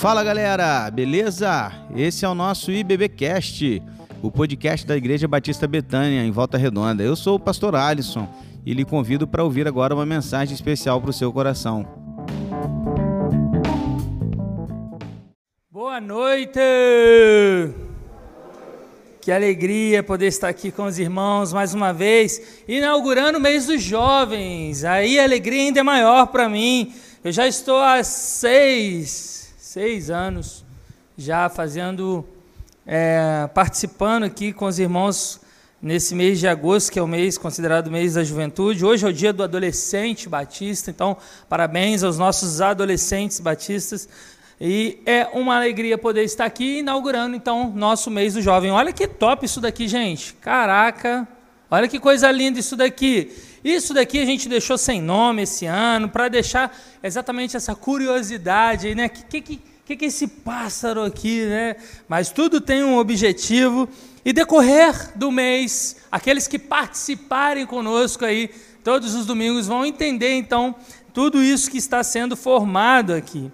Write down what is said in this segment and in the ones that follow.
Fala galera, beleza? Esse é o nosso IBBcast, o podcast da Igreja Batista Betânia, em Volta Redonda. Eu sou o pastor Alisson e lhe convido para ouvir agora uma mensagem especial para o seu coração. Boa noite! Que alegria poder estar aqui com os irmãos mais uma vez, inaugurando o mês dos jovens. Aí a alegria ainda é maior para mim. Eu já estou há seis, seis anos já fazendo, é, participando aqui com os irmãos nesse mês de agosto, que é o mês considerado mês da juventude. Hoje é o dia do adolescente batista, então parabéns aos nossos adolescentes batistas. E é uma alegria poder estar aqui inaugurando então nosso mês do jovem. Olha que top isso daqui, gente. Caraca, olha que coisa linda isso daqui. Isso daqui a gente deixou sem nome esse ano, para deixar exatamente essa curiosidade, né? O que, que, que, que é esse pássaro aqui, né? Mas tudo tem um objetivo. E decorrer do mês, aqueles que participarem conosco aí, todos os domingos, vão entender então tudo isso que está sendo formado aqui.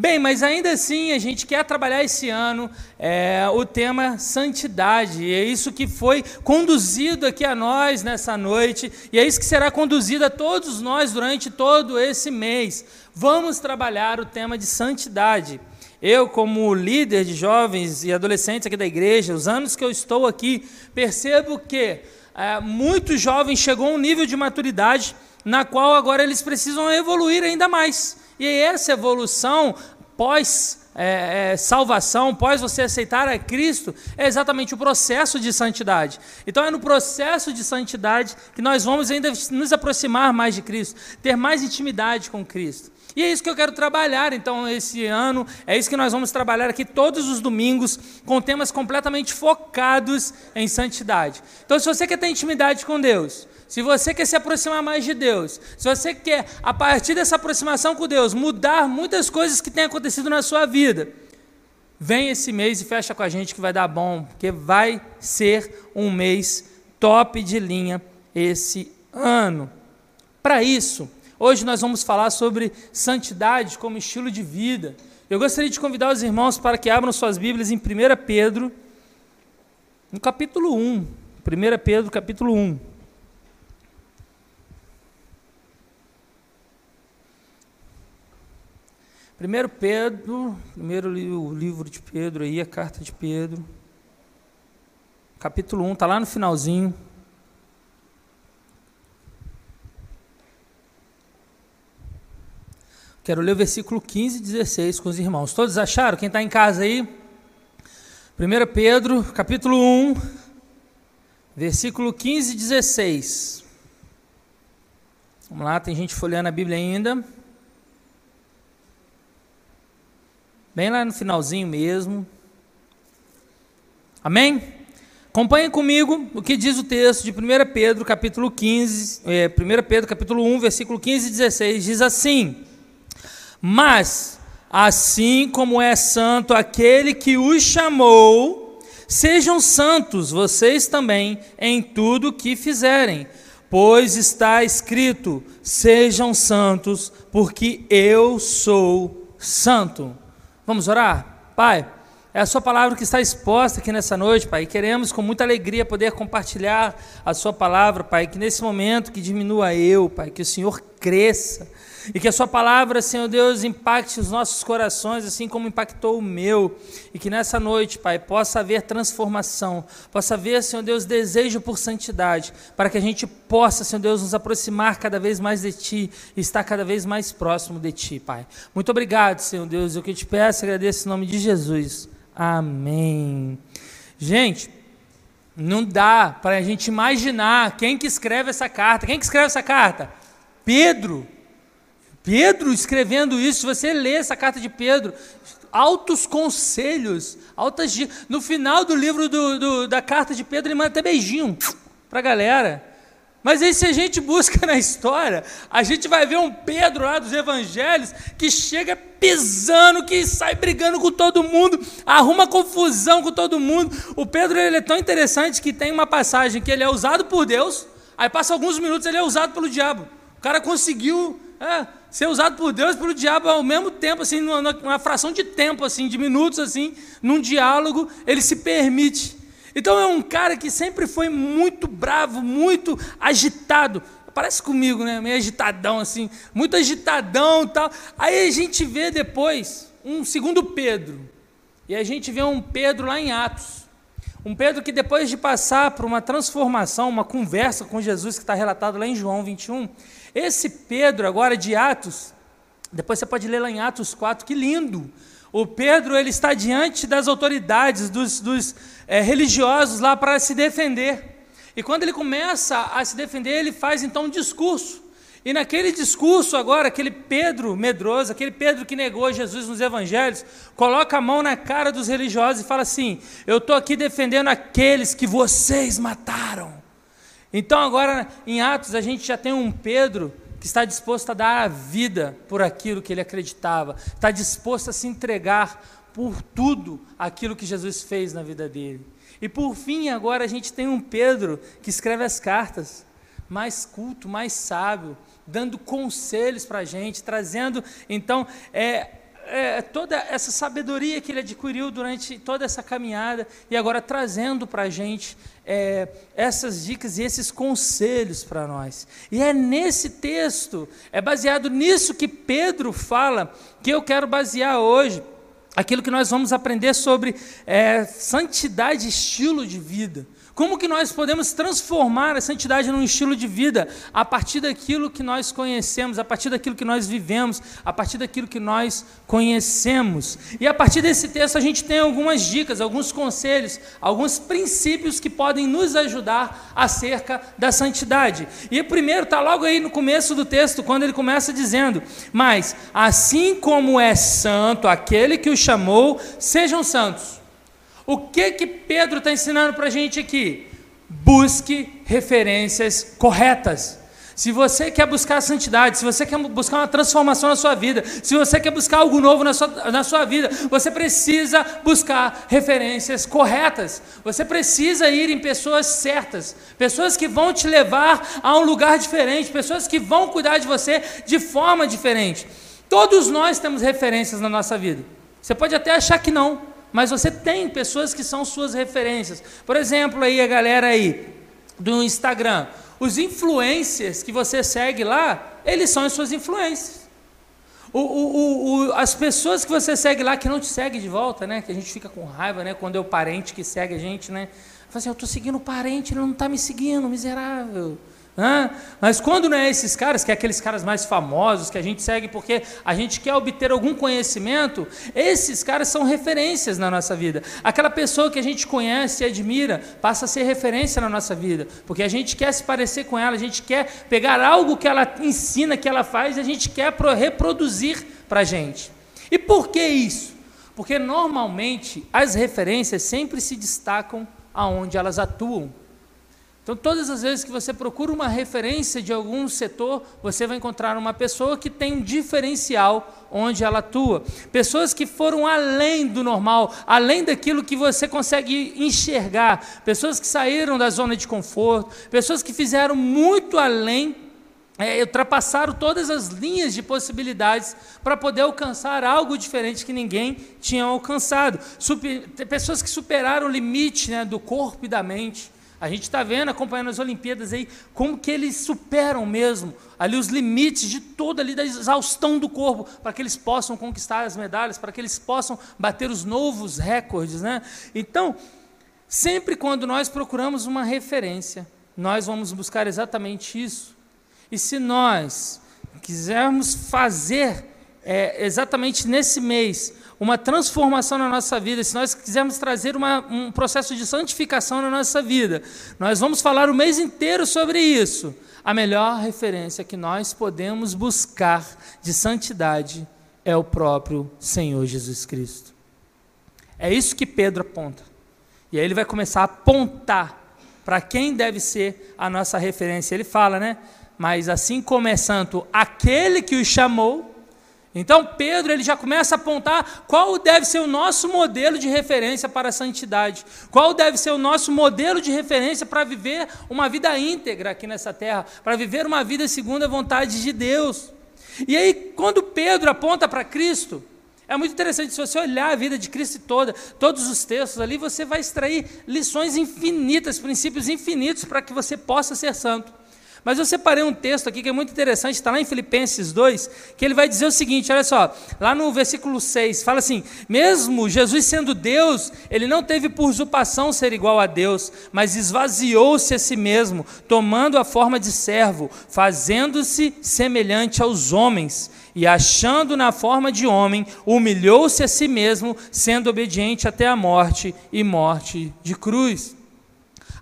Bem, mas ainda assim a gente quer trabalhar esse ano é, o tema santidade, e é isso que foi conduzido aqui a nós nessa noite, e é isso que será conduzido a todos nós durante todo esse mês. Vamos trabalhar o tema de santidade. Eu, como líder de jovens e adolescentes aqui da igreja, os anos que eu estou aqui, percebo que é, muitos jovens chegou a um nível de maturidade na qual agora eles precisam evoluir ainda mais. E essa evolução pós é, é, salvação, pós você aceitar a Cristo, é exatamente o processo de santidade. Então é no processo de santidade que nós vamos ainda nos aproximar mais de Cristo, ter mais intimidade com Cristo. E é isso que eu quero trabalhar, então, esse ano. É isso que nós vamos trabalhar aqui todos os domingos, com temas completamente focados em santidade. Então, se você quer ter intimidade com Deus, se você quer se aproximar mais de Deus, se você quer, a partir dessa aproximação com Deus, mudar muitas coisas que têm acontecido na sua vida, vem esse mês e fecha com a gente que vai dar bom, porque vai ser um mês top de linha esse ano. Para isso, hoje nós vamos falar sobre santidade como estilo de vida. Eu gostaria de convidar os irmãos para que abram suas Bíblias em 1 Pedro, no capítulo 1. 1 Pedro, capítulo 1. 1 Pedro, primeiro livro de Pedro aí, a carta de Pedro, capítulo 1, está lá no finalzinho. Quero ler o versículo 15 e 16 com os irmãos. Todos acharam? Quem está em casa aí? 1 Pedro, capítulo 1, versículo 15 e 16. Vamos lá, tem gente folheando a Bíblia ainda. Bem lá no finalzinho mesmo. Amém? Acompanhe comigo o que diz o texto de 1 Pedro, capítulo 15, é, 1 Pedro, capítulo 1, versículo 15 e 16, diz assim: Mas, assim como é santo aquele que os chamou, sejam santos vocês também em tudo que fizerem, pois está escrito: sejam santos, porque eu sou santo. Vamos orar? Pai, é a Sua palavra que está exposta aqui nessa noite, Pai. E queremos com muita alegria poder compartilhar a Sua palavra, Pai. Que nesse momento que diminua eu, Pai, que o Senhor cresça e que a Sua palavra, Senhor Deus, impacte os nossos corações, assim como impactou o meu. E que nessa noite, Pai, possa haver transformação, possa haver, Senhor Deus, desejo por santidade, para que a gente possa, Senhor Deus, nos aproximar cada vez mais de Ti e estar cada vez mais próximo de Ti, Pai. Muito obrigado, Senhor Deus. Eu que te peço, agradeço em nome de Jesus. Amém. Gente, não dá para a gente imaginar quem que escreve essa carta. Quem que escreve essa carta? Pedro. Pedro escrevendo isso, você lê essa carta de Pedro, altos conselhos, altas no final do livro do, do, da carta de Pedro, ele manda até beijinho para a galera. Mas aí, se a gente busca na história, a gente vai ver um Pedro lá dos evangelhos que chega pisando, que sai brigando com todo mundo, arruma confusão com todo mundo. O Pedro ele é tão interessante que tem uma passagem que ele é usado por Deus, aí passa alguns minutos ele é usado pelo diabo. O cara conseguiu é, ser usado por Deus e pelo diabo ao mesmo tempo, assim, numa, numa fração de tempo, assim, de minutos, assim, num diálogo, ele se permite. Então é um cara que sempre foi muito bravo, muito agitado. Parece comigo, né? Meio agitadão, assim, muito agitadão tal. Aí a gente vê depois um segundo Pedro. E a gente vê um Pedro lá em Atos. Um Pedro que depois de passar por uma transformação, uma conversa com Jesus, que está relatado lá em João 21, esse Pedro, agora de Atos, depois você pode ler lá em Atos 4, que lindo. O Pedro ele está diante das autoridades, dos, dos é, religiosos lá para se defender. E quando ele começa a se defender, ele faz então um discurso. E naquele discurso agora, aquele Pedro medroso, aquele Pedro que negou Jesus nos evangelhos, coloca a mão na cara dos religiosos e fala assim: Eu estou aqui defendendo aqueles que vocês mataram. Então, agora, em Atos, a gente já tem um Pedro que está disposto a dar a vida por aquilo que ele acreditava, está disposto a se entregar por tudo aquilo que Jesus fez na vida dele. E por fim, agora a gente tem um Pedro que escreve as cartas, mais culto, mais sábio, dando conselhos para a gente, trazendo então é, é, toda essa sabedoria que ele adquiriu durante toda essa caminhada e agora trazendo para a gente é, essas dicas e esses conselhos para nós. E é nesse texto, é baseado nisso que Pedro fala, que eu quero basear hoje aquilo que nós vamos aprender sobre é, santidade e estilo de vida. Como que nós podemos transformar a santidade num estilo de vida a partir daquilo que nós conhecemos, a partir daquilo que nós vivemos, a partir daquilo que nós conhecemos. E a partir desse texto a gente tem algumas dicas, alguns conselhos, alguns princípios que podem nos ajudar acerca da santidade. E primeiro está logo aí no começo do texto, quando ele começa dizendo: Mas assim como é santo aquele que o chamou, sejam santos o que que Pedro está ensinando para a gente aqui? Busque referências corretas. Se você quer buscar a santidade, se você quer buscar uma transformação na sua vida, se você quer buscar algo novo na sua, na sua vida, você precisa buscar referências corretas. Você precisa ir em pessoas certas, pessoas que vão te levar a um lugar diferente, pessoas que vão cuidar de você de forma diferente. Todos nós temos referências na nossa vida. Você pode até achar que não, mas você tem pessoas que são suas referências. Por exemplo, aí a galera aí do Instagram, os influencers que você segue lá, eles são as suas influências. O, o, o, as pessoas que você segue lá que não te seguem de volta, né? Que a gente fica com raiva, né? Quando é o parente que segue a gente, né? Fala assim, eu estou seguindo o parente, ele não está me seguindo, miserável. Mas quando não é esses caras, que é aqueles caras mais famosos que a gente segue porque a gente quer obter algum conhecimento, esses caras são referências na nossa vida. Aquela pessoa que a gente conhece e admira passa a ser referência na nossa vida, porque a gente quer se parecer com ela, a gente quer pegar algo que ela ensina, que ela faz, e a gente quer reproduzir para a gente. E por que isso? Porque normalmente as referências sempre se destacam aonde elas atuam. Então, todas as vezes que você procura uma referência de algum setor, você vai encontrar uma pessoa que tem um diferencial onde ela atua. Pessoas que foram além do normal, além daquilo que você consegue enxergar. Pessoas que saíram da zona de conforto, pessoas que fizeram muito além é, ultrapassaram todas as linhas de possibilidades para poder alcançar algo diferente que ninguém tinha alcançado. Super, pessoas que superaram o limite né, do corpo e da mente. A gente está vendo, acompanhando as Olimpíadas aí, como que eles superam mesmo ali os limites de toda ali da exaustão do corpo, para que eles possam conquistar as medalhas, para que eles possam bater os novos recordes, né? Então, sempre quando nós procuramos uma referência, nós vamos buscar exatamente isso. E se nós quisermos fazer é, exatamente nesse mês uma transformação na nossa vida, se nós quisermos trazer uma, um processo de santificação na nossa vida, nós vamos falar o mês inteiro sobre isso. A melhor referência que nós podemos buscar de santidade é o próprio Senhor Jesus Cristo. É isso que Pedro aponta. E aí ele vai começar a apontar para quem deve ser a nossa referência. Ele fala, né? Mas assim como é santo aquele que o chamou, então Pedro ele já começa a apontar qual deve ser o nosso modelo de referência para a santidade, qual deve ser o nosso modelo de referência para viver uma vida íntegra aqui nessa terra, para viver uma vida segundo a vontade de Deus. E aí, quando Pedro aponta para Cristo, é muito interessante, se você olhar a vida de Cristo toda, todos os textos ali, você vai extrair lições infinitas, princípios infinitos para que você possa ser santo. Mas eu separei um texto aqui que é muito interessante, está lá em Filipenses 2, que ele vai dizer o seguinte: olha só, lá no versículo 6, fala assim: mesmo Jesus sendo Deus, ele não teve por usurpação ser igual a Deus, mas esvaziou-se a si mesmo, tomando a forma de servo, fazendo-se semelhante aos homens. E achando na forma de homem, humilhou-se a si mesmo, sendo obediente até a morte e morte de cruz.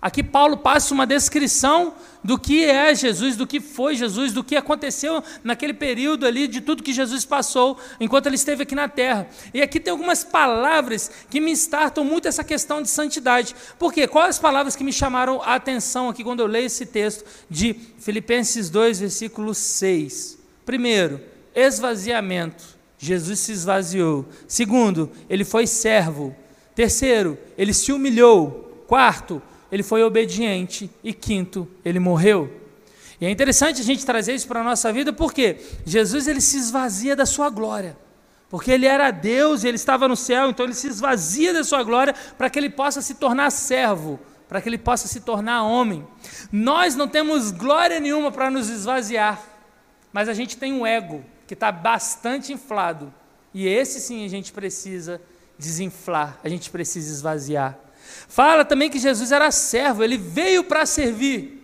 Aqui Paulo passa uma descrição do que é Jesus, do que foi Jesus, do que aconteceu naquele período ali, de tudo que Jesus passou enquanto ele esteve aqui na terra. E aqui tem algumas palavras que me startam muito essa questão de santidade. Por quê? Quais as palavras que me chamaram a atenção aqui quando eu leio esse texto de Filipenses 2, versículo 6? Primeiro, esvaziamento. Jesus se esvaziou. Segundo, ele foi servo. Terceiro, ele se humilhou. Quarto, ele foi obediente. E quinto, ele morreu. E é interessante a gente trazer isso para a nossa vida, porque Jesus ele se esvazia da sua glória. Porque ele era Deus e ele estava no céu, então ele se esvazia da sua glória para que ele possa se tornar servo, para que ele possa se tornar homem. Nós não temos glória nenhuma para nos esvaziar, mas a gente tem um ego que está bastante inflado. E esse sim a gente precisa desinflar, a gente precisa esvaziar. Fala também que Jesus era servo, ele veio para servir.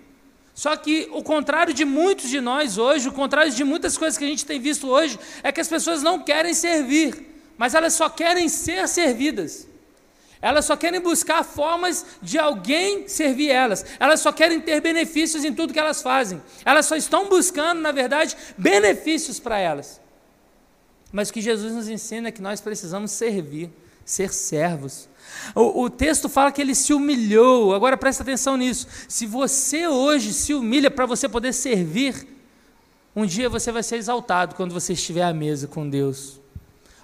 Só que o contrário de muitos de nós hoje, o contrário de muitas coisas que a gente tem visto hoje, é que as pessoas não querem servir, mas elas só querem ser servidas. Elas só querem buscar formas de alguém servir elas. Elas só querem ter benefícios em tudo que elas fazem. Elas só estão buscando, na verdade, benefícios para elas. Mas o que Jesus nos ensina é que nós precisamos servir, ser servos. O, o, texto fala que ele se humilhou. Agora presta atenção nisso. Se você hoje se humilha para você poder servir, um dia você vai ser exaltado quando você estiver à mesa com Deus.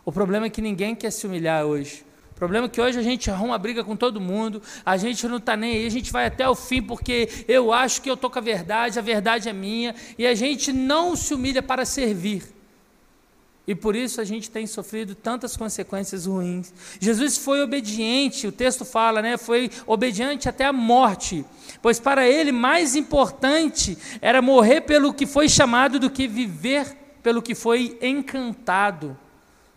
O problema é que ninguém quer se humilhar hoje. O problema é que hoje a gente arruma briga com todo mundo, a gente não está nem aí, a gente vai até o fim porque eu acho que eu estou com a verdade, a verdade é minha, e a gente não se humilha para servir. E por isso a gente tem sofrido tantas consequências ruins. Jesus foi obediente, o texto fala, né? Foi obediente até a morte. Pois para ele mais importante era morrer pelo que foi chamado do que viver pelo que foi encantado.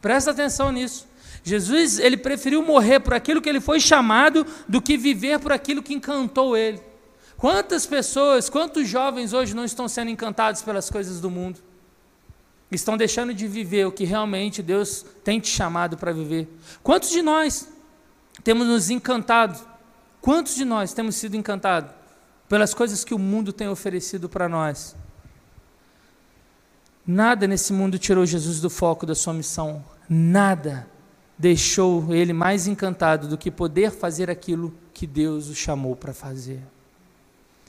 Presta atenção nisso. Jesus, ele preferiu morrer por aquilo que ele foi chamado do que viver por aquilo que encantou ele. Quantas pessoas, quantos jovens hoje não estão sendo encantados pelas coisas do mundo? Estão deixando de viver o que realmente Deus tem te chamado para viver. Quantos de nós temos nos encantado? Quantos de nós temos sido encantados pelas coisas que o mundo tem oferecido para nós? Nada nesse mundo tirou Jesus do foco da sua missão. Nada deixou ele mais encantado do que poder fazer aquilo que Deus o chamou para fazer.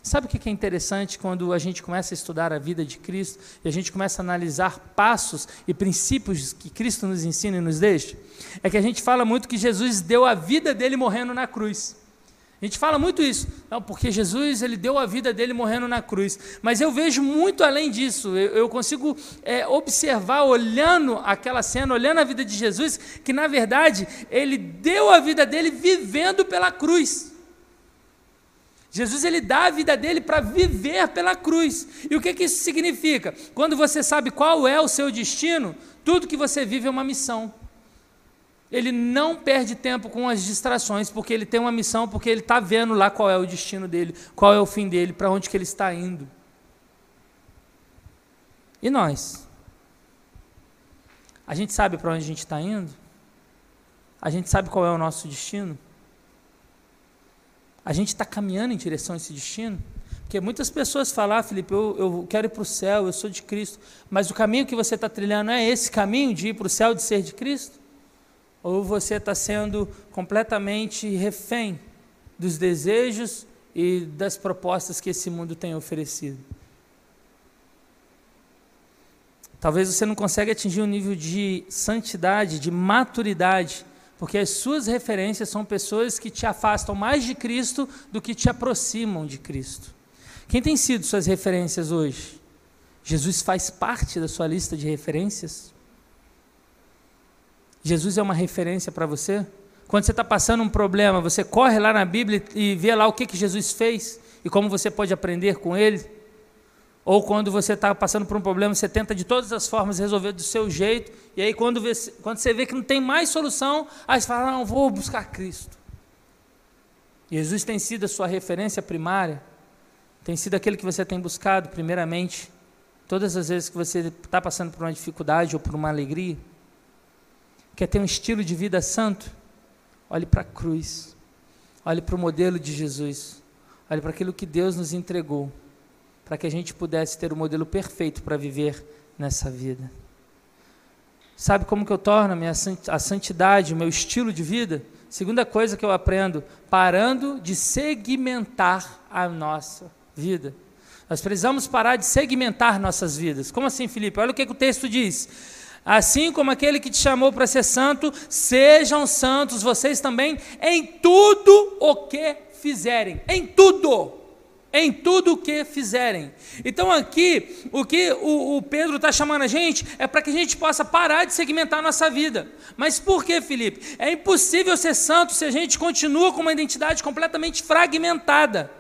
Sabe o que é interessante quando a gente começa a estudar a vida de Cristo e a gente começa a analisar passos e princípios que Cristo nos ensina e nos deixa? É que a gente fala muito que Jesus deu a vida dele morrendo na cruz. A gente fala muito isso, não, porque Jesus ele deu a vida dele morrendo na cruz. Mas eu vejo muito além disso. Eu, eu consigo é, observar, olhando aquela cena, olhando a vida de Jesus, que na verdade ele deu a vida dele vivendo pela cruz. Jesus ele dá a vida dele para viver pela cruz. E o que, que isso significa? Quando você sabe qual é o seu destino, tudo que você vive é uma missão. Ele não perde tempo com as distrações, porque ele tem uma missão, porque ele está vendo lá qual é o destino dele, qual é o fim dele, para onde que ele está indo. E nós? A gente sabe para onde a gente está indo? A gente sabe qual é o nosso destino? A gente está caminhando em direção a esse destino? Porque muitas pessoas falam, ah, Felipe, eu, eu quero ir para o céu, eu sou de Cristo. Mas o caminho que você está trilhando é esse caminho de ir para o céu, de ser de Cristo? Ou você está sendo completamente refém dos desejos e das propostas que esse mundo tem oferecido? Talvez você não consiga atingir um nível de santidade, de maturidade, porque as suas referências são pessoas que te afastam mais de Cristo do que te aproximam de Cristo. Quem tem sido suas referências hoje? Jesus faz parte da sua lista de referências? Jesus é uma referência para você? Quando você está passando um problema, você corre lá na Bíblia e vê lá o que, que Jesus fez e como você pode aprender com ele? Ou quando você está passando por um problema, você tenta de todas as formas resolver do seu jeito, e aí quando, vê, quando você vê que não tem mais solução, aí você fala, não, vou buscar Cristo. Jesus tem sido a sua referência primária, tem sido aquele que você tem buscado primeiramente, todas as vezes que você está passando por uma dificuldade ou por uma alegria. Quer ter um estilo de vida santo? Olhe para a cruz, olhe para o modelo de Jesus, olhe para aquilo que Deus nos entregou para que a gente pudesse ter o modelo perfeito para viver nessa vida. Sabe como que eu torno a, minha, santidade, o meu estilo de vida? Segunda coisa que eu aprendo, parando de segmentar a nossa vida. Nós precisamos parar de segmentar nossas vidas. Como assim, Felipe? Olha o que, que o texto diz. Assim como aquele que te chamou para ser santo, sejam santos vocês também em tudo o que fizerem. Em tudo em tudo o que fizerem. Então aqui, o que o, o Pedro está chamando a gente é para que a gente possa parar de segmentar a nossa vida. Mas por que, Felipe? É impossível ser santo se a gente continua com uma identidade completamente fragmentada.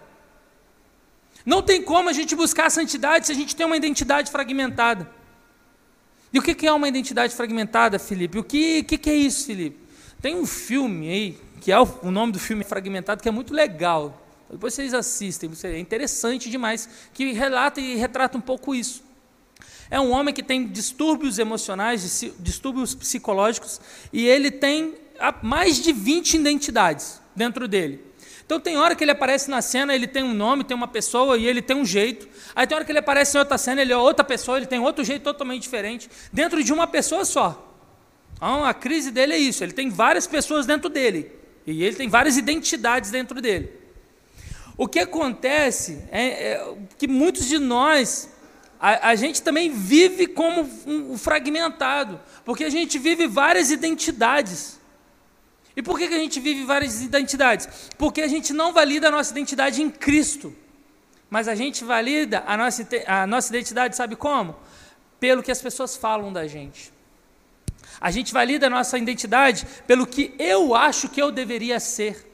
Não tem como a gente buscar a santidade se a gente tem uma identidade fragmentada. E o que é uma identidade fragmentada, Felipe? O que, que, é isso, Felipe? Tem um filme aí, que é o, o nome do filme fragmentado, que é muito legal. Depois vocês assistem, é interessante demais, que relata e retrata um pouco isso. É um homem que tem distúrbios emocionais, distúrbios psicológicos, e ele tem mais de 20 identidades dentro dele. Então tem hora que ele aparece na cena, ele tem um nome, tem uma pessoa e ele tem um jeito. Aí tem hora que ele aparece em outra cena, ele é outra pessoa, ele tem outro jeito totalmente diferente, dentro de uma pessoa só. Então a crise dele é isso, ele tem várias pessoas dentro dele. E ele tem várias identidades dentro dele. O que acontece é, é que muitos de nós, a, a gente também vive como um, um, fragmentado, porque a gente vive várias identidades. E por que, que a gente vive várias identidades? Porque a gente não valida a nossa identidade em Cristo, mas a gente valida a nossa, a nossa identidade, sabe como? Pelo que as pessoas falam da gente. A gente valida a nossa identidade pelo que eu acho que eu deveria ser.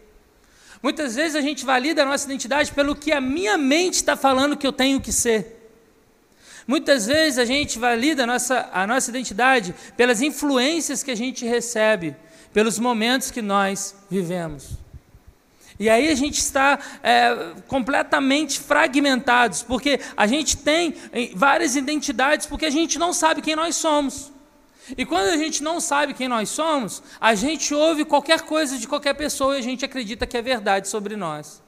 Muitas vezes a gente valida a nossa identidade pelo que a minha mente está falando que eu tenho que ser. Muitas vezes a gente valida a nossa, a nossa identidade pelas influências que a gente recebe, pelos momentos que nós vivemos. E aí a gente está é, completamente fragmentados, porque a gente tem várias identidades, porque a gente não sabe quem nós somos. E quando a gente não sabe quem nós somos, a gente ouve qualquer coisa de qualquer pessoa e a gente acredita que é verdade sobre nós.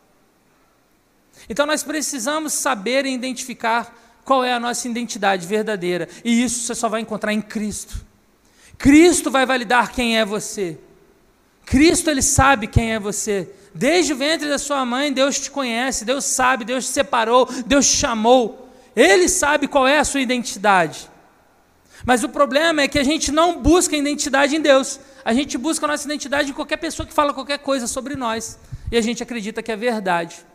Então nós precisamos saber e identificar qual é a nossa identidade verdadeira. E isso você só vai encontrar em Cristo. Cristo vai validar quem é você. Cristo ele sabe quem é você. Desde o ventre da sua mãe, Deus te conhece, Deus sabe, Deus te separou, Deus te chamou. Ele sabe qual é a sua identidade. Mas o problema é que a gente não busca identidade em Deus. A gente busca a nossa identidade em qualquer pessoa que fala qualquer coisa sobre nós. E a gente acredita que é verdade.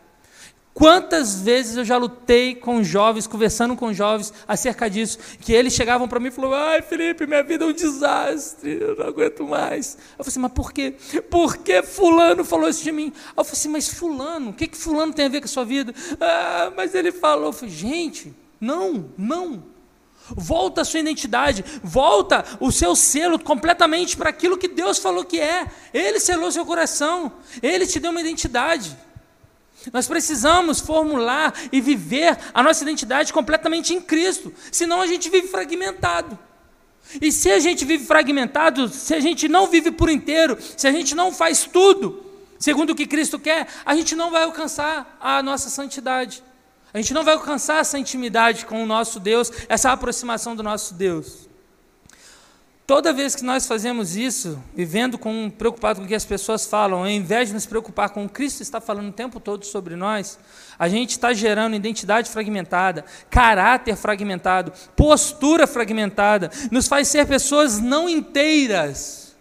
Quantas vezes eu já lutei com jovens, conversando com jovens acerca disso, que eles chegavam para mim e falavam: Ai, Felipe, minha vida é um desastre, eu não aguento mais. Eu falei assim: Mas por quê? Por que Fulano falou isso de mim? Eu falei assim: Mas Fulano, o que, que Fulano tem a ver com a sua vida? Ah, mas ele falou. Eu falei: Gente, não, não. Volta a sua identidade, volta o seu selo completamente para aquilo que Deus falou que é. Ele selou seu coração, ele te deu uma identidade. Nós precisamos formular e viver a nossa identidade completamente em Cristo, senão a gente vive fragmentado. E se a gente vive fragmentado, se a gente não vive por inteiro, se a gente não faz tudo segundo o que Cristo quer, a gente não vai alcançar a nossa santidade. A gente não vai alcançar essa intimidade com o nosso Deus, essa aproximação do nosso Deus. Toda vez que nós fazemos isso, vivendo com preocupado com o que as pessoas falam, ao invés de nos preocupar com o Cristo está falando o tempo todo sobre nós, a gente está gerando identidade fragmentada, caráter fragmentado, postura fragmentada, nos faz ser pessoas não inteiras.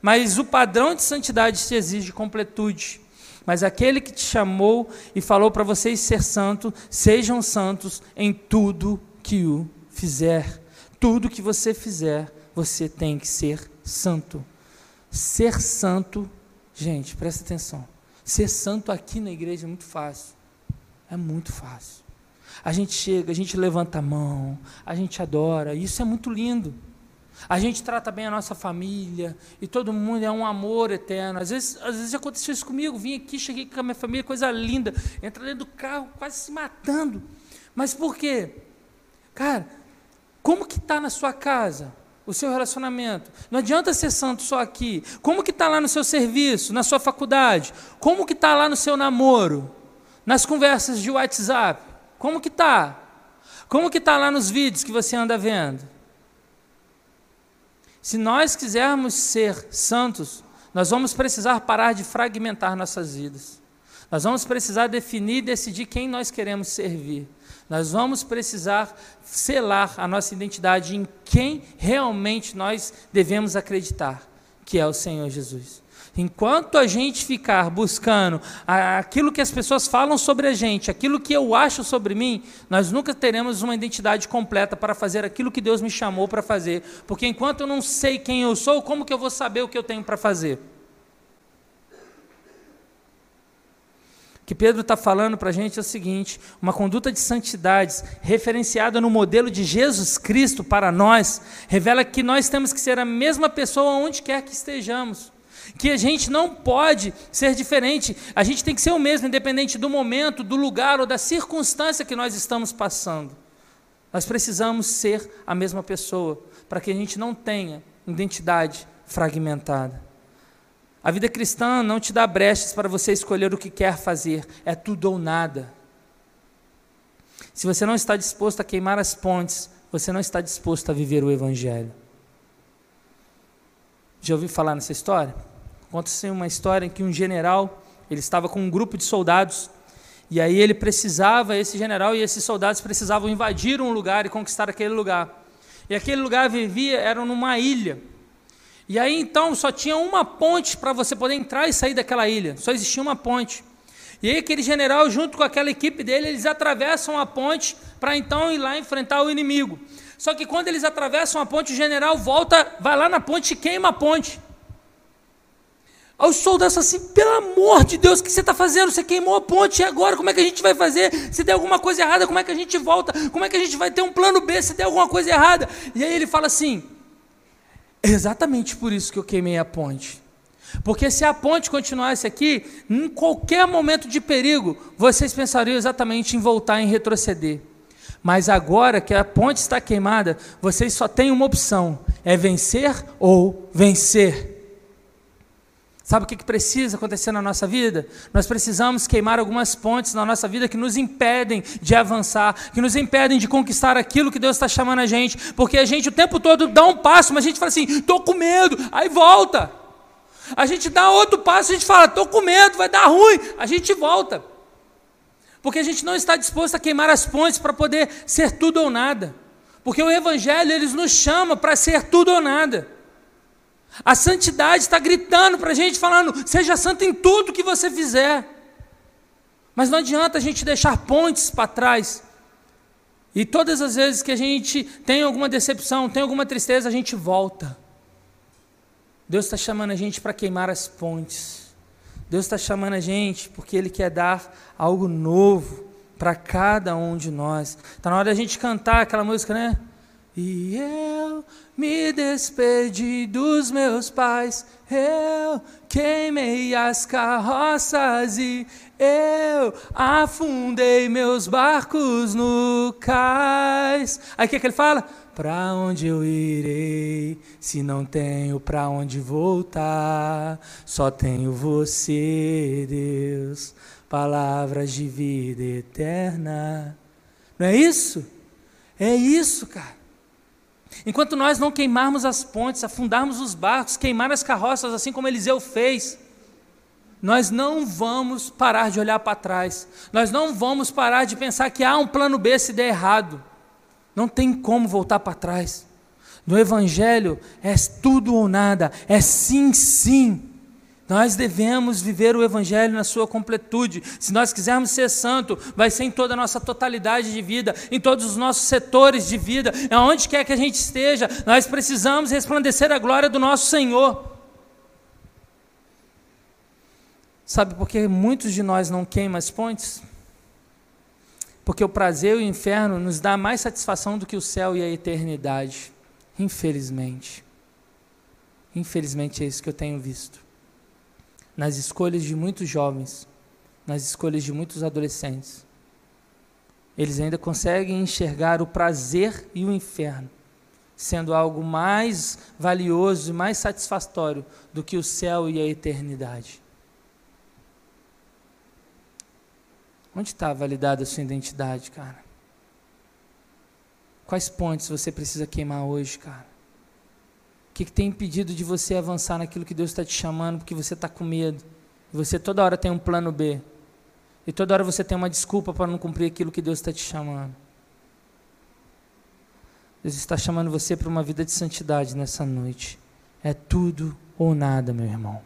Mas o padrão de santidade te exige completude. Mas aquele que te chamou e falou para vocês ser santo, sejam santos em tudo que o fizer. Tudo que você fizer, você tem que ser santo. Ser santo, gente, presta atenção. Ser santo aqui na igreja é muito fácil. É muito fácil. A gente chega, a gente levanta a mão, a gente adora, isso é muito lindo. A gente trata bem a nossa família e todo mundo é um amor eterno. Às vezes, às vezes aconteceu isso comigo. Vim aqui, cheguei com a minha família, coisa linda. Entra dentro do carro, quase se matando. Mas por quê? Cara, como que está na sua casa o seu relacionamento? Não adianta ser santo só aqui. Como que está lá no seu serviço, na sua faculdade? Como que está lá no seu namoro? Nas conversas de WhatsApp? Como que está? Como que está lá nos vídeos que você anda vendo? Se nós quisermos ser santos, nós vamos precisar parar de fragmentar nossas vidas. Nós vamos precisar definir e decidir quem nós queremos servir. Nós vamos precisar selar a nossa identidade em quem realmente nós devemos acreditar, que é o Senhor Jesus. Enquanto a gente ficar buscando aquilo que as pessoas falam sobre a gente, aquilo que eu acho sobre mim, nós nunca teremos uma identidade completa para fazer aquilo que Deus me chamou para fazer. Porque enquanto eu não sei quem eu sou, como que eu vou saber o que eu tenho para fazer? O que Pedro está falando para a gente é o seguinte: uma conduta de santidades referenciada no modelo de Jesus Cristo para nós, revela que nós temos que ser a mesma pessoa onde quer que estejamos que a gente não pode ser diferente, a gente tem que ser o mesmo, independente do momento, do lugar ou da circunstância que nós estamos passando. Nós precisamos ser a mesma pessoa, para que a gente não tenha identidade fragmentada. A vida cristã não te dá brechas para você escolher o que quer fazer, é tudo ou nada. Se você não está disposto a queimar as pontes, você não está disposto a viver o Evangelho. Já ouviu falar nessa história? Conta-se uma história em que um general, ele estava com um grupo de soldados, e aí ele precisava, esse general e esses soldados precisavam invadir um lugar e conquistar aquele lugar. E aquele lugar vivia, era numa ilha. E aí então só tinha uma ponte para você poder entrar e sair daquela ilha. Só existia uma ponte. E aí aquele general, junto com aquela equipe dele, eles atravessam a ponte para então ir lá enfrentar o inimigo. Só que quando eles atravessam a ponte, o general volta, vai lá na ponte e queima a ponte. Os soldados assim, pelo amor de Deus, o que você está fazendo? Você queimou a ponte, e agora? Como é que a gente vai fazer? Se der alguma coisa errada, como é que a gente volta? Como é que a gente vai ter um plano B se der alguma coisa errada? E aí ele fala assim: é exatamente por isso que eu queimei a ponte. Porque se a ponte continuasse aqui, em qualquer momento de perigo, vocês pensariam exatamente em voltar, em retroceder. Mas agora que a ponte está queimada, vocês só têm uma opção: é vencer ou vencer. Sabe o que precisa acontecer na nossa vida? Nós precisamos queimar algumas pontes na nossa vida que nos impedem de avançar, que nos impedem de conquistar aquilo que Deus está chamando a gente, porque a gente o tempo todo dá um passo, mas a gente fala assim: estou com medo, aí volta. A gente dá outro passo, a gente fala: estou com medo, vai dar ruim, a gente volta. Porque a gente não está disposto a queimar as pontes para poder ser tudo ou nada. Porque o Evangelho eles nos chama para ser tudo ou nada. A santidade está gritando para a gente, falando: seja santo em tudo que você fizer. Mas não adianta a gente deixar pontes para trás. E todas as vezes que a gente tem alguma decepção, tem alguma tristeza, a gente volta. Deus está chamando a gente para queimar as pontes. Deus está chamando a gente porque Ele quer dar algo novo para cada um de nós. Está na hora da gente cantar aquela música, né? E eu me despedi dos meus pais, eu queimei as carroças e eu afundei meus barcos no cais. Aí o que, que ele fala? Para onde eu irei se não tenho para onde voltar? Só tenho você, Deus, palavras de vida eterna. Não é isso? É isso, cara. Enquanto nós não queimarmos as pontes, afundarmos os barcos, queimar as carroças, assim como Eliseu fez, nós não vamos parar de olhar para trás. Nós não vamos parar de pensar que há um plano B se der errado. Não tem como voltar para trás. No Evangelho é tudo ou nada, é sim, sim. Nós devemos viver o Evangelho na sua completude. Se nós quisermos ser santo, vai ser em toda a nossa totalidade de vida, em todos os nossos setores de vida, aonde quer que a gente esteja, nós precisamos resplandecer a glória do nosso Senhor. Sabe por que muitos de nós não queimam as pontes? Porque o prazer e o inferno nos dá mais satisfação do que o céu e a eternidade. Infelizmente. Infelizmente é isso que eu tenho visto. Nas escolhas de muitos jovens, nas escolhas de muitos adolescentes. Eles ainda conseguem enxergar o prazer e o inferno sendo algo mais valioso e mais satisfatório do que o céu e a eternidade. Onde está validada a sua identidade, cara? Quais pontes você precisa queimar hoje, cara? O que, que tem impedido de você avançar naquilo que Deus está te chamando porque você está com medo? Você toda hora tem um plano B. E toda hora você tem uma desculpa para não cumprir aquilo que Deus está te chamando. Deus está chamando você para uma vida de santidade nessa noite. É tudo ou nada, meu irmão.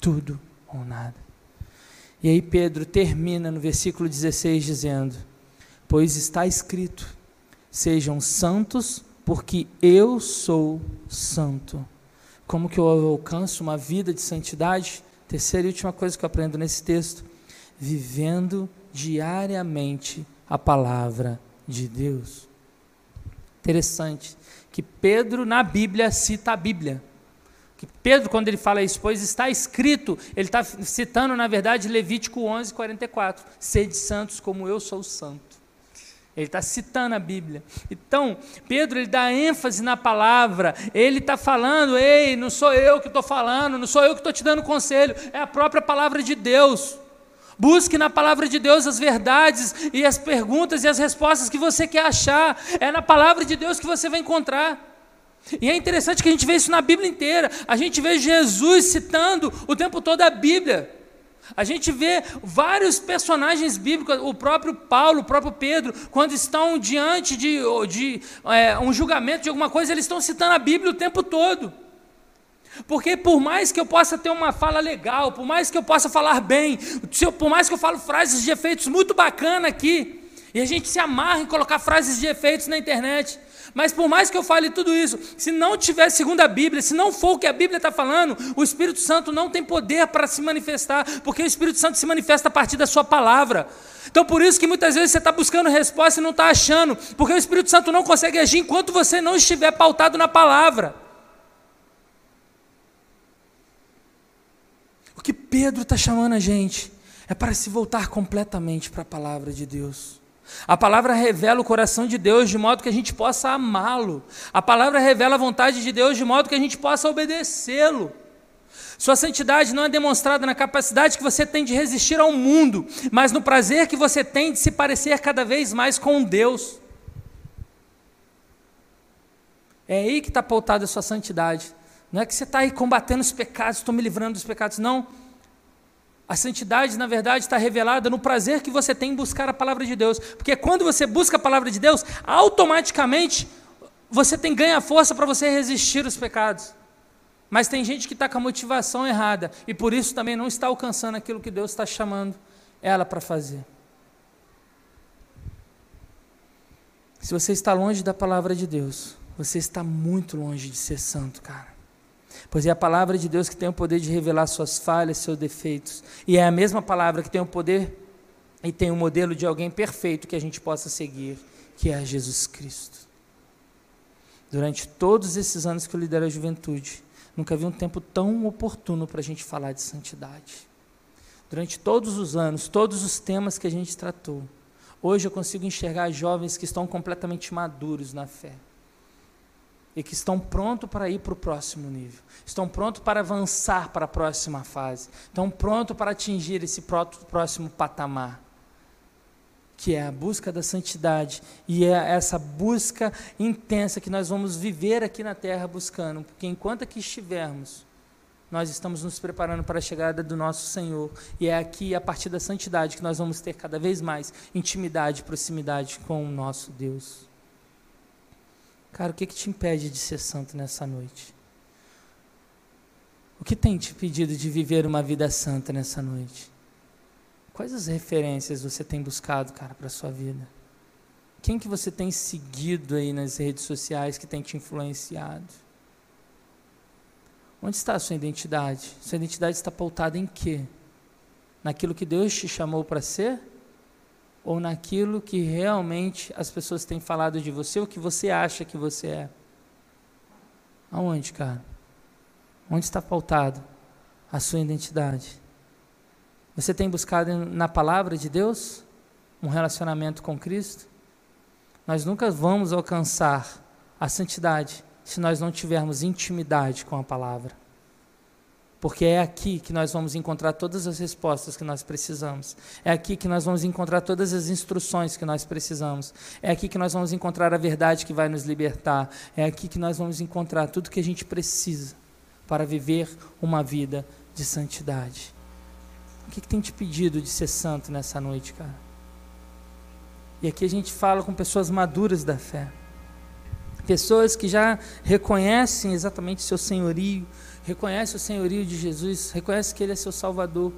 Tudo ou nada. E aí Pedro termina no versículo 16 dizendo: Pois está escrito: Sejam santos, porque eu sou santo. Como que eu alcanço uma vida de santidade? Terceira e última coisa que eu aprendo nesse texto: vivendo diariamente a palavra de Deus. Interessante que Pedro na Bíblia cita a Bíblia. Que Pedro, quando ele fala isso, pois está escrito, ele está citando, na verdade, Levítico 11, 44. Sede santos como eu sou santo. Ele está citando a Bíblia. Então, Pedro ele dá ênfase na palavra. Ele está falando, ei, não sou eu que estou falando, não sou eu que estou te dando conselho, é a própria palavra de Deus. Busque na palavra de Deus as verdades e as perguntas e as respostas que você quer achar. É na palavra de Deus que você vai encontrar. E é interessante que a gente vê isso na Bíblia inteira. A gente vê Jesus citando o tempo todo a Bíblia. A gente vê vários personagens bíblicos, o próprio Paulo, o próprio Pedro, quando estão diante de, de é, um julgamento de alguma coisa, eles estão citando a Bíblia o tempo todo. Porque por mais que eu possa ter uma fala legal, por mais que eu possa falar bem, por mais que eu falo frases de efeitos muito bacana aqui, e a gente se amarra em colocar frases de efeitos na internet, mas por mais que eu fale tudo isso, se não tiver segundo a Bíblia, se não for o que a Bíblia está falando, o Espírito Santo não tem poder para se manifestar, porque o Espírito Santo se manifesta a partir da sua palavra. Então por isso que muitas vezes você está buscando resposta e não está achando, porque o Espírito Santo não consegue agir enquanto você não estiver pautado na palavra. O que Pedro está chamando a gente é para se voltar completamente para a palavra de Deus. A palavra revela o coração de Deus de modo que a gente possa amá-lo. A palavra revela a vontade de Deus de modo que a gente possa obedecê-lo. Sua santidade não é demonstrada na capacidade que você tem de resistir ao mundo, mas no prazer que você tem de se parecer cada vez mais com Deus. É aí que está pautada a sua santidade. Não é que você está aí combatendo os pecados, estou me livrando dos pecados. Não. A santidade, na verdade, está revelada no prazer que você tem em buscar a palavra de Deus. Porque quando você busca a palavra de Deus, automaticamente você tem ganha força para você resistir aos pecados. Mas tem gente que está com a motivação errada e por isso também não está alcançando aquilo que Deus está chamando ela para fazer. Se você está longe da palavra de Deus, você está muito longe de ser santo, cara. Pois é a palavra de Deus que tem o poder de revelar suas falhas, seus defeitos. E é a mesma palavra que tem o poder e tem o modelo de alguém perfeito que a gente possa seguir, que é Jesus Cristo. Durante todos esses anos que eu lidero a juventude, nunca vi um tempo tão oportuno para a gente falar de santidade. Durante todos os anos, todos os temas que a gente tratou, hoje eu consigo enxergar jovens que estão completamente maduros na fé e que estão prontos para ir para o próximo nível, estão prontos para avançar para a próxima fase, estão prontos para atingir esse próximo patamar, que é a busca da santidade e é essa busca intensa que nós vamos viver aqui na terra buscando, porque enquanto aqui estivermos, nós estamos nos preparando para a chegada do nosso Senhor. E é aqui, a partir da santidade, que nós vamos ter cada vez mais intimidade, proximidade com o nosso Deus. Cara, o que, que te impede de ser santo nessa noite? O que tem te pedido de viver uma vida santa nessa noite? Quais as referências você tem buscado, cara, para a sua vida? Quem que você tem seguido aí nas redes sociais que tem te influenciado? Onde está a sua identidade? Sua identidade está pautada em quê? Naquilo que Deus te chamou para ser? Ou naquilo que realmente as pessoas têm falado de você, ou que você acha que você é? Aonde, cara? Onde está pautado a sua identidade? Você tem buscado na palavra de Deus um relacionamento com Cristo? Nós nunca vamos alcançar a santidade se nós não tivermos intimidade com a palavra. Porque é aqui que nós vamos encontrar todas as respostas que nós precisamos. É aqui que nós vamos encontrar todas as instruções que nós precisamos. É aqui que nós vamos encontrar a verdade que vai nos libertar. É aqui que nós vamos encontrar tudo que a gente precisa para viver uma vida de santidade. O que, que tem te pedido de ser santo nessa noite, cara? E aqui a gente fala com pessoas maduras da fé. Pessoas que já reconhecem exatamente seu senhorio, reconhecem o senhorio de Jesus, reconhecem que Ele é seu Salvador,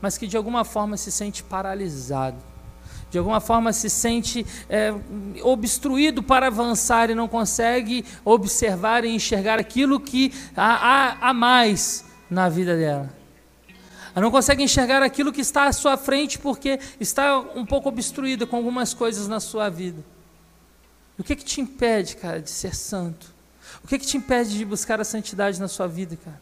mas que de alguma forma se sente paralisado, de alguma forma se sente é, obstruído para avançar e não consegue observar e enxergar aquilo que há, há, há mais na vida dela. Ela não consegue enxergar aquilo que está à sua frente porque está um pouco obstruída com algumas coisas na sua vida. O que que te impede, cara, de ser santo? O que que te impede de buscar a santidade na sua vida, cara?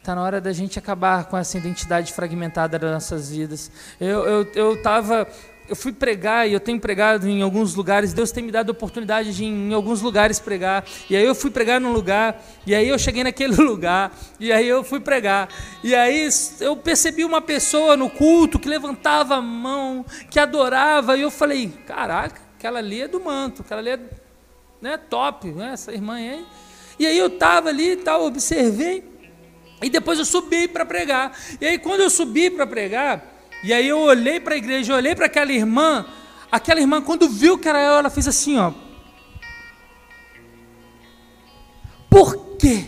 Está na hora da gente acabar com essa identidade fragmentada das nossas vidas. Eu eu eu tava eu fui pregar e eu tenho pregado em alguns lugares. Deus tem me dado a oportunidade de em alguns lugares pregar. E aí eu fui pregar num lugar, e aí eu cheguei naquele lugar, e aí eu fui pregar. E aí eu percebi uma pessoa no culto que levantava a mão, que adorava, e eu falei: "Caraca, aquela ali é do manto, aquela ali é né, top, né, essa irmã aí". E aí eu estava ali e tal, observei, e depois eu subi para pregar. E aí quando eu subi para pregar, e aí eu olhei para a igreja, olhei para aquela irmã, aquela irmã, quando viu que era eu, ela fez assim, ó. Por quê?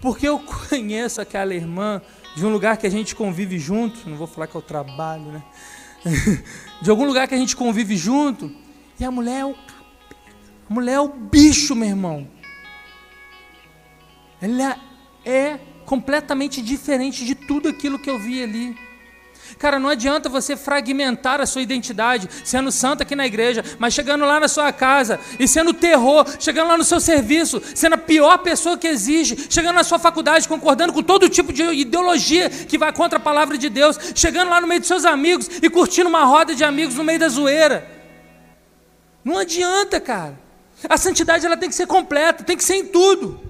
Porque eu conheço aquela irmã de um lugar que a gente convive junto, não vou falar que é o trabalho, né? De algum lugar que a gente convive junto, e a mulher é o mulher é o bicho, meu irmão. Ela é completamente diferente de tudo aquilo que eu vi ali. Cara, não adianta você fragmentar a sua identidade, sendo santo aqui na igreja, mas chegando lá na sua casa e sendo terror, chegando lá no seu serviço, sendo a pior pessoa que existe, chegando na sua faculdade, concordando com todo tipo de ideologia que vai contra a palavra de Deus, chegando lá no meio dos seus amigos e curtindo uma roda de amigos no meio da zoeira. Não adianta, cara. A santidade ela tem que ser completa, tem que ser em tudo.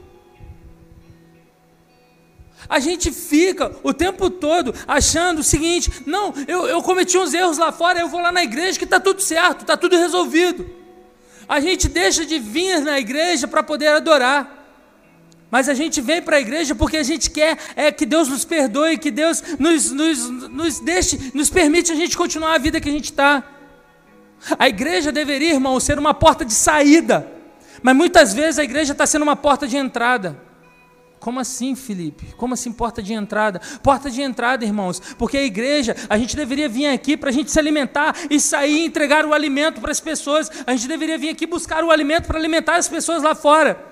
A gente fica o tempo todo achando o seguinte: não, eu, eu cometi uns erros lá fora, eu vou lá na igreja que está tudo certo, está tudo resolvido. A gente deixa de vir na igreja para poder adorar. Mas a gente vem para a igreja porque a gente quer é, que Deus nos perdoe, que Deus nos, nos, nos deixe, nos permite a gente continuar a vida que a gente está. A igreja deveria, irmão, ser uma porta de saída. Mas muitas vezes a igreja está sendo uma porta de entrada. Como assim, Felipe? Como assim porta de entrada? Porta de entrada, irmãos, porque a igreja, a gente deveria vir aqui para a gente se alimentar e sair e entregar o alimento para as pessoas. A gente deveria vir aqui buscar o alimento para alimentar as pessoas lá fora.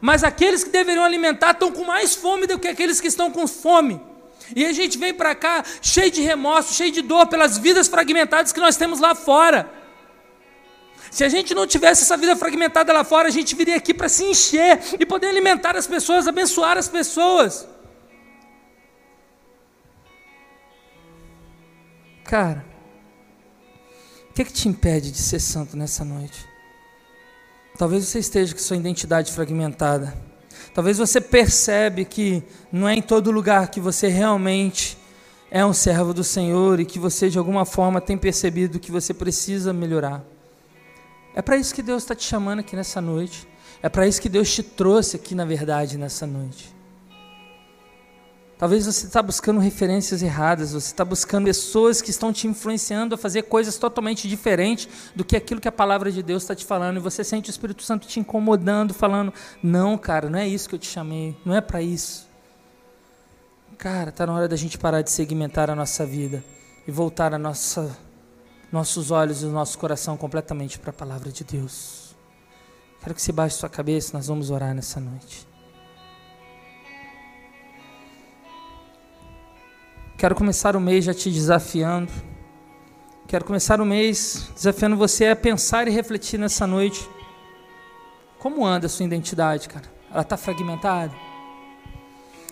Mas aqueles que deveriam alimentar estão com mais fome do que aqueles que estão com fome. E a gente vem para cá cheio de remorso, cheio de dor pelas vidas fragmentadas que nós temos lá fora. Se a gente não tivesse essa vida fragmentada lá fora, a gente viria aqui para se encher e poder alimentar as pessoas, abençoar as pessoas. Cara, o que, é que te impede de ser santo nessa noite? Talvez você esteja com sua identidade fragmentada. Talvez você percebe que não é em todo lugar que você realmente é um servo do Senhor e que você de alguma forma tem percebido que você precisa melhorar. É para isso que Deus está te chamando aqui nessa noite. É para isso que Deus te trouxe aqui, na verdade, nessa noite. Talvez você está buscando referências erradas, você está buscando pessoas que estão te influenciando a fazer coisas totalmente diferentes do que aquilo que a palavra de Deus está te falando, e você sente o Espírito Santo te incomodando, falando: Não, cara, não é isso que eu te chamei, não é para isso. Cara, está na hora da gente parar de segmentar a nossa vida e voltar a nossa, nossos olhos e o nosso coração completamente para a palavra de Deus. Quero que você baixe sua cabeça, nós vamos orar nessa noite. Quero começar o mês já te desafiando. Quero começar o mês desafiando você a pensar e refletir nessa noite. Como anda a sua identidade, cara? Ela está fragmentada?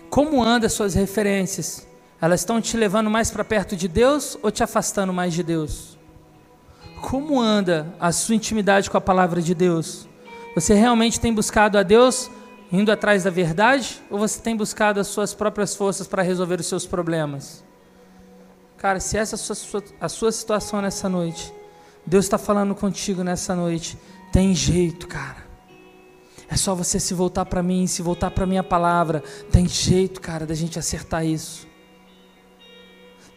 Como anda as suas referências? Elas estão te levando mais para perto de Deus ou te afastando mais de Deus? Como anda a sua intimidade com a palavra de Deus? Você realmente tem buscado a Deus indo atrás da verdade ou você tem buscado as suas próprias forças para resolver os seus problemas? Cara, se essa é a sua, a sua situação nessa noite, Deus está falando contigo nessa noite, tem jeito, cara. É só você se voltar para mim, se voltar para minha palavra. Tem jeito, cara, da gente acertar isso.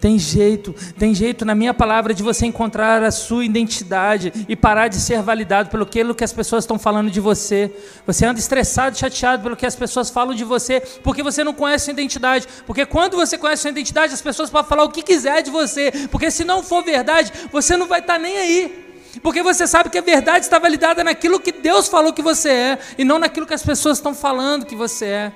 Tem jeito, tem jeito na minha palavra de você encontrar a sua identidade e parar de ser validado pelo que as pessoas estão falando de você. Você anda estressado, chateado pelo que as pessoas falam de você, porque você não conhece a sua identidade. Porque quando você conhece a sua identidade, as pessoas podem falar o que quiser de você. Porque se não for verdade, você não vai estar tá nem aí. Porque você sabe que a verdade está validada naquilo que Deus falou que você é, e não naquilo que as pessoas estão falando que você é.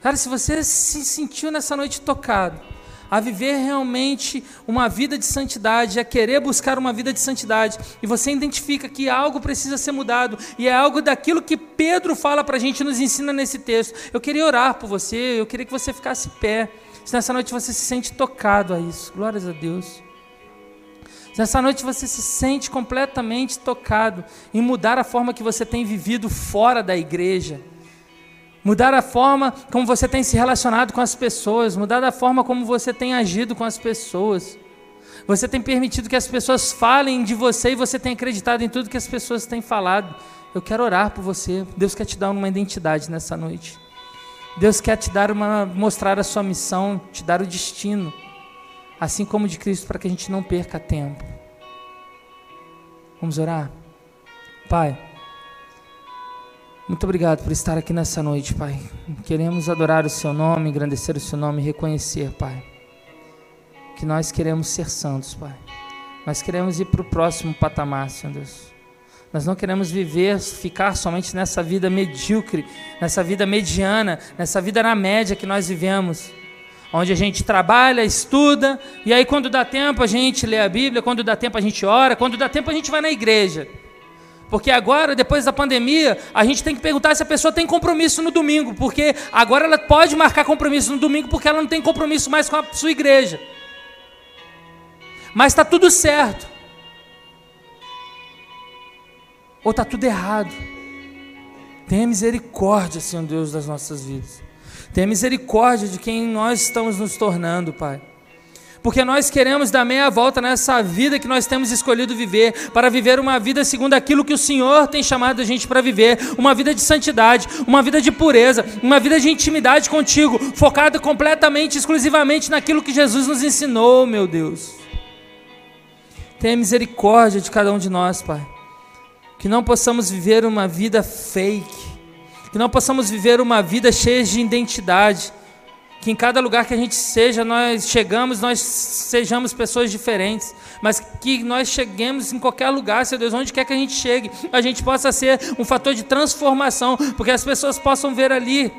Cara, se você se sentiu nessa noite tocado, a viver realmente uma vida de santidade, a querer buscar uma vida de santidade, e você identifica que algo precisa ser mudado, e é algo daquilo que Pedro fala para a gente, nos ensina nesse texto. Eu queria orar por você, eu queria que você ficasse pé. Se nessa noite você se sente tocado a isso, glórias a Deus. Se nessa noite você se sente completamente tocado em mudar a forma que você tem vivido fora da igreja, Mudar a forma como você tem se relacionado com as pessoas, mudar a forma como você tem agido com as pessoas. Você tem permitido que as pessoas falem de você e você tem acreditado em tudo que as pessoas têm falado. Eu quero orar por você. Deus quer te dar uma identidade nessa noite. Deus quer te dar uma mostrar a sua missão, te dar o destino, assim como de Cristo, para que a gente não perca tempo. Vamos orar? Pai, muito obrigado por estar aqui nessa noite, Pai. Queremos adorar o Seu nome, engrandecer o Seu nome e reconhecer, Pai, que nós queremos ser santos, Pai. Nós queremos ir para o próximo patamar, Senhor Deus. Nós não queremos viver, ficar somente nessa vida medíocre, nessa vida mediana, nessa vida na média que nós vivemos. Onde a gente trabalha, estuda, e aí quando dá tempo a gente lê a Bíblia, quando dá tempo a gente ora, quando dá tempo a gente vai na igreja. Porque agora, depois da pandemia, a gente tem que perguntar se a pessoa tem compromisso no domingo, porque agora ela pode marcar compromisso no domingo porque ela não tem compromisso mais com a sua igreja. Mas está tudo certo. Ou está tudo errado. Tenha misericórdia, Senhor Deus, das nossas vidas. Tenha misericórdia de quem nós estamos nos tornando, Pai porque nós queremos dar meia volta nessa vida que nós temos escolhido viver, para viver uma vida segundo aquilo que o Senhor tem chamado a gente para viver, uma vida de santidade, uma vida de pureza, uma vida de intimidade contigo, focada completamente, exclusivamente naquilo que Jesus nos ensinou, meu Deus. Tenha misericórdia de cada um de nós, Pai. Que não possamos viver uma vida fake, que não possamos viver uma vida cheia de identidade, que em cada lugar que a gente seja, nós chegamos, nós sejamos pessoas diferentes, mas que nós cheguemos em qualquer lugar, Senhor Deus, onde quer que a gente chegue, a gente possa ser um fator de transformação, porque as pessoas possam ver ali,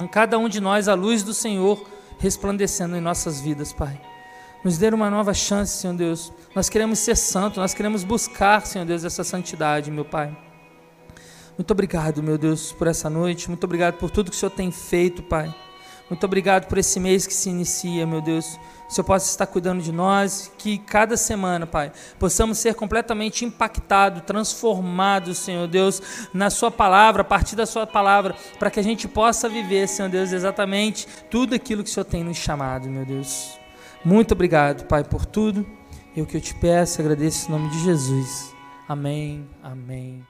em cada um de nós, a luz do Senhor resplandecendo em nossas vidas, Pai. Nos dê uma nova chance, Senhor Deus. Nós queremos ser santos, nós queremos buscar, Senhor Deus, essa santidade, meu Pai. Muito obrigado, meu Deus, por essa noite. Muito obrigado por tudo que o Senhor tem feito, Pai. Muito obrigado por esse mês que se inicia, meu Deus. O Senhor possa estar cuidando de nós, que cada semana, Pai, possamos ser completamente impactados, transformados, Senhor Deus, na Sua palavra, a partir da Sua palavra, para que a gente possa viver, Senhor Deus, exatamente tudo aquilo que o Senhor tem nos chamado, meu Deus. Muito obrigado, Pai, por tudo. E o que eu te peço, agradeço em nome de Jesus. Amém, amém.